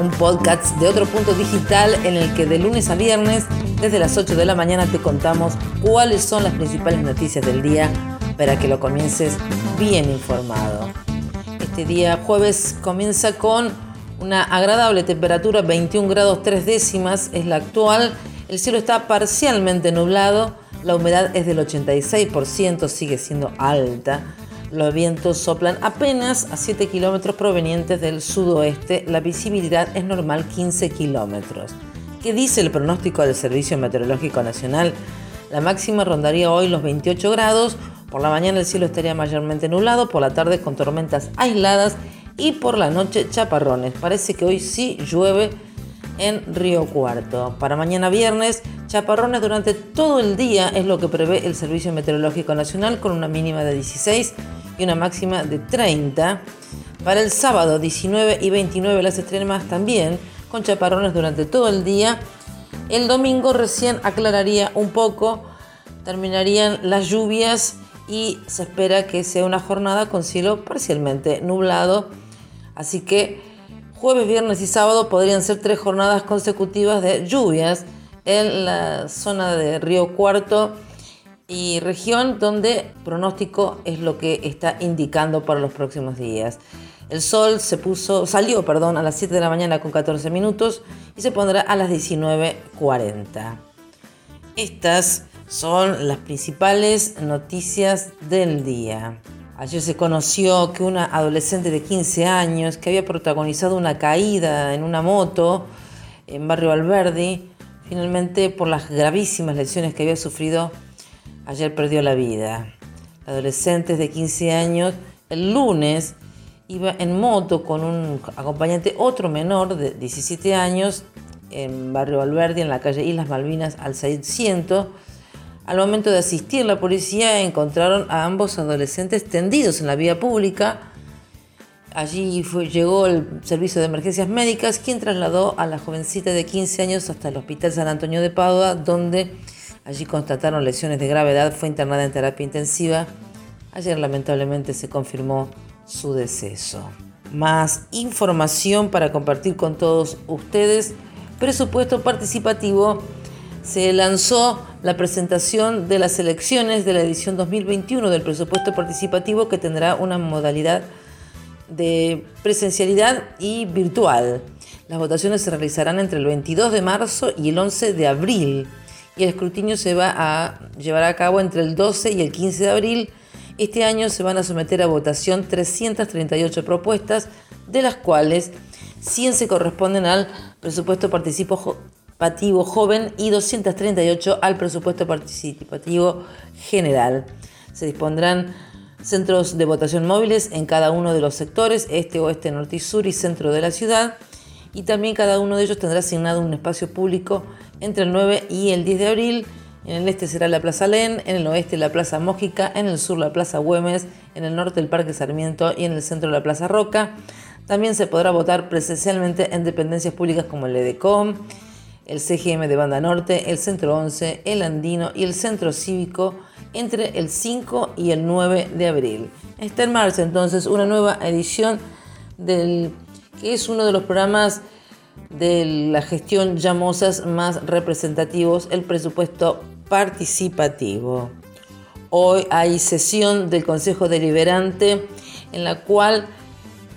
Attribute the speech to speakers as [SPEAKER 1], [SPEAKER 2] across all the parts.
[SPEAKER 1] un podcast de otro punto digital en el que de lunes a viernes, desde las 8 de la mañana, te contamos cuáles son las principales noticias del día para que lo comiences bien informado. Este día jueves comienza con una agradable temperatura, 21 grados 3 décimas es la actual. El cielo está parcialmente nublado, la humedad es del 86%, sigue siendo alta. Los vientos soplan apenas a 7 kilómetros provenientes del sudoeste. La visibilidad es normal 15 kilómetros. ¿Qué dice el pronóstico del Servicio Meteorológico Nacional? La máxima rondaría hoy los 28 grados. Por la mañana el cielo estaría mayormente nublado, por la tarde con tormentas aisladas y por la noche chaparrones. Parece que hoy sí llueve en Río Cuarto. Para mañana viernes, chaparrones durante todo el día es lo que prevé el Servicio Meteorológico Nacional con una mínima de 16 y una máxima de 30. Para el sábado 19 y 29 las extremas también, con chaparrones durante todo el día. El domingo recién aclararía un poco, terminarían las lluvias y se espera que sea una jornada con cielo parcialmente nublado. Así que jueves, viernes y sábado podrían ser tres jornadas consecutivas de lluvias en la zona de Río Cuarto y región donde pronóstico es lo que está indicando para los próximos días. El sol se puso, salió perdón, a las 7 de la mañana con 14 minutos y se pondrá a las 19.40. Estas son las principales noticias del día. Ayer se conoció que una adolescente de 15 años que había protagonizado una caída en una moto en Barrio Alberdi, finalmente por las gravísimas lesiones que había sufrido ayer perdió la vida. La adolescente de 15 años el lunes iba en moto con un acompañante, otro menor de 17 años, en Barrio Alberdi, en la calle Islas Malvinas, al 600. Al momento de asistir, la policía encontraron a ambos adolescentes tendidos en la vía pública. Allí llegó el servicio de emergencias médicas, quien trasladó a la jovencita de 15 años hasta el Hospital San Antonio de Padua, donde Allí constataron lesiones de gravedad, fue internada en terapia intensiva. Ayer lamentablemente se confirmó su deceso. Más información para compartir con todos ustedes. Presupuesto participativo. Se lanzó la presentación de las elecciones de la edición 2021 del presupuesto participativo que tendrá una modalidad de presencialidad y virtual. Las votaciones se realizarán entre el 22 de marzo y el 11 de abril y el escrutinio se va a llevar a cabo entre el 12 y el 15 de abril. Este año se van a someter a votación 338 propuestas, de las cuales 100 se corresponden al presupuesto participativo joven y 238 al presupuesto participativo general. Se dispondrán centros de votación móviles en cada uno de los sectores, este, oeste, norte y sur y centro de la ciudad, y también cada uno de ellos tendrá asignado un espacio público entre el 9 y el 10 de abril. En el este será la Plaza Len, en el oeste la Plaza Mójica, en el sur la Plaza Güemes, en el norte el Parque Sarmiento y en el centro la Plaza Roca. También se podrá votar presencialmente en dependencias públicas como el EDECOM, el CGM de Banda Norte, el Centro 11, el Andino y el Centro Cívico entre el 5 y el 9 de abril. Está en marcha entonces una nueva edición del que es uno de los programas de la gestión llamosas más representativos, el presupuesto participativo. Hoy hay sesión del Consejo Deliberante en la cual,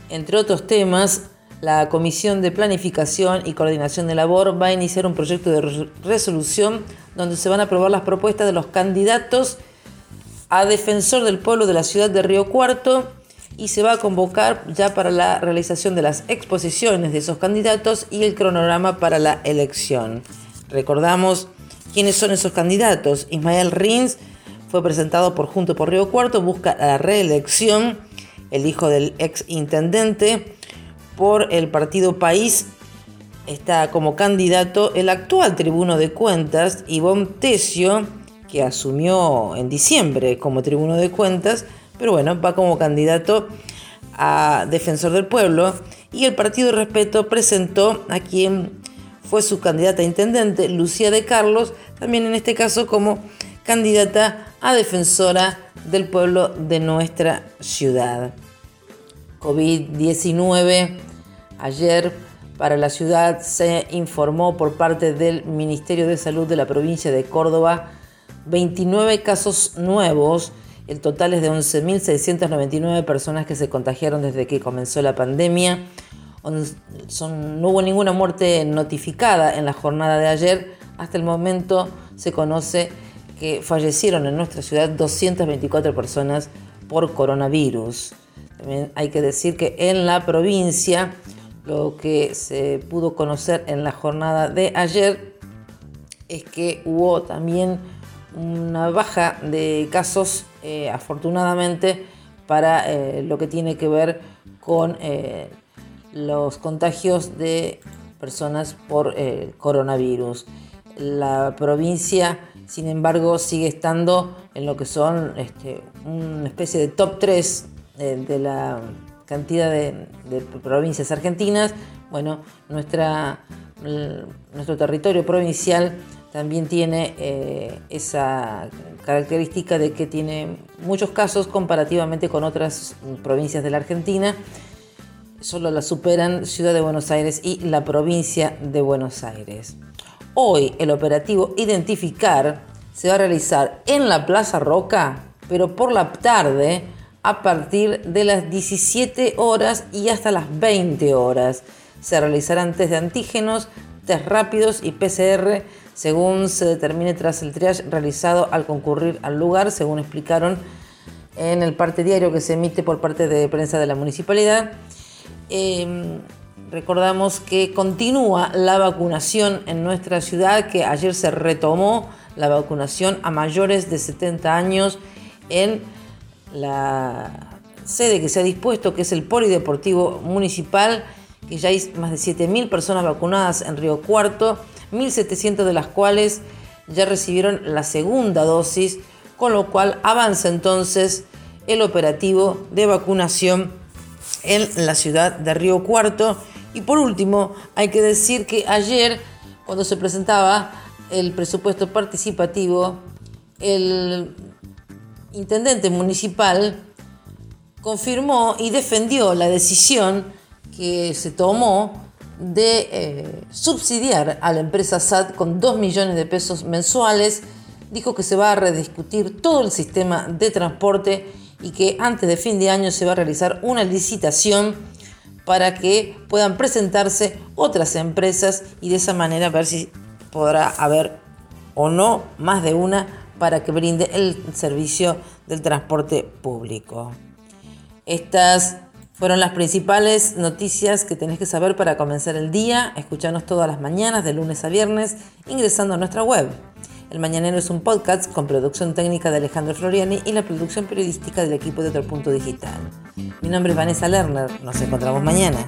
[SPEAKER 1] entre otros temas, la Comisión de Planificación y Coordinación de Labor va a iniciar un proyecto de resolución donde se van a aprobar las propuestas de los candidatos a defensor del pueblo de la ciudad de Río Cuarto y se va a convocar ya para la realización de las exposiciones de esos candidatos y el cronograma para la elección. Recordamos quiénes son esos candidatos. Ismael Rins fue presentado por Junto por Río Cuarto, busca la reelección, el hijo del ex intendente, por el partido País, está como candidato el actual tribuno de cuentas, Ivonne Tesio, que asumió en diciembre como tribuno de cuentas, pero bueno, va como candidato a defensor del pueblo. Y el Partido Respeto presentó a quien fue su candidata a intendente, Lucía de Carlos, también en este caso como candidata a defensora del pueblo de nuestra ciudad. COVID-19. Ayer para la ciudad se informó por parte del Ministerio de Salud de la provincia de Córdoba 29 casos nuevos. El total es de 11.699 personas que se contagiaron desde que comenzó la pandemia. no hubo ninguna muerte notificada en la jornada de ayer. Hasta el momento se conoce que fallecieron en nuestra ciudad 224 personas por coronavirus. También hay que decir que en la provincia lo que se pudo conocer en la jornada de ayer es que hubo también una baja de casos, eh, afortunadamente, para eh, lo que tiene que ver con eh, los contagios de personas por coronavirus. La provincia, sin embargo, sigue estando en lo que son este, una especie de top 3 de la cantidad de, provincias argentinas. Bueno, nuestra, nuestro territorio provincial también tiene eh, esa característica de que tiene muchos casos comparativamente con otras provincias de la Argentina. Solo la superan Ciudad de Buenos Aires y la provincia de Buenos Aires. Hoy el operativo Identificar se va a realizar en la Plaza Roca, pero por la tarde a partir de las 17 horas y hasta las 20 horas. Se realizarán test de antígenos, test rápidos y PCR según se determine tras el triage realizado al concurrir al lugar, según explicaron en el parte diario que se emite por parte de prensa de la municipalidad. Em, recordamos que continúa la vacunación en nuestra ciudad, que ayer se retomó la vacunación a mayores de 70 años en la sede que se ha dispuesto, que es el Polideportivo Municipal, que ya hay más de 7.000 personas vacunadas en Río Cuarto 1.700 de las cuales ya recibieron la segunda dosis, con lo cual avanza entonces el operativo de vacunación en la ciudad de Río Cuarto. Y por último, hay que decir que ayer, cuando se presentaba el presupuesto participativo, el intendente municipal confirmó y defendió la decisión que se tomó de eh, subsidiar a la empresa SAT con 2 millones de pesos mensuales. Dijo que se va a rediscutir todo el sistema de transporte y que antes de fin de año se va a realizar una licitación para que puedan presentarse otras empresas y de esa manera ver si podrá haber o no más de una para que brinde el servicio del transporte público. Estas fueron las principales noticias que tenés que saber para comenzar el día. Escuchanos todas las mañanas, de lunes a viernes, ingresando a nuestra web. El Mañanero es un podcast con producción técnica de Alejandro Floriani y la producción periodística del equipo de Otro Punto Digital. Mi nombre es Vanessa Lerner. Nos encontramos mañana.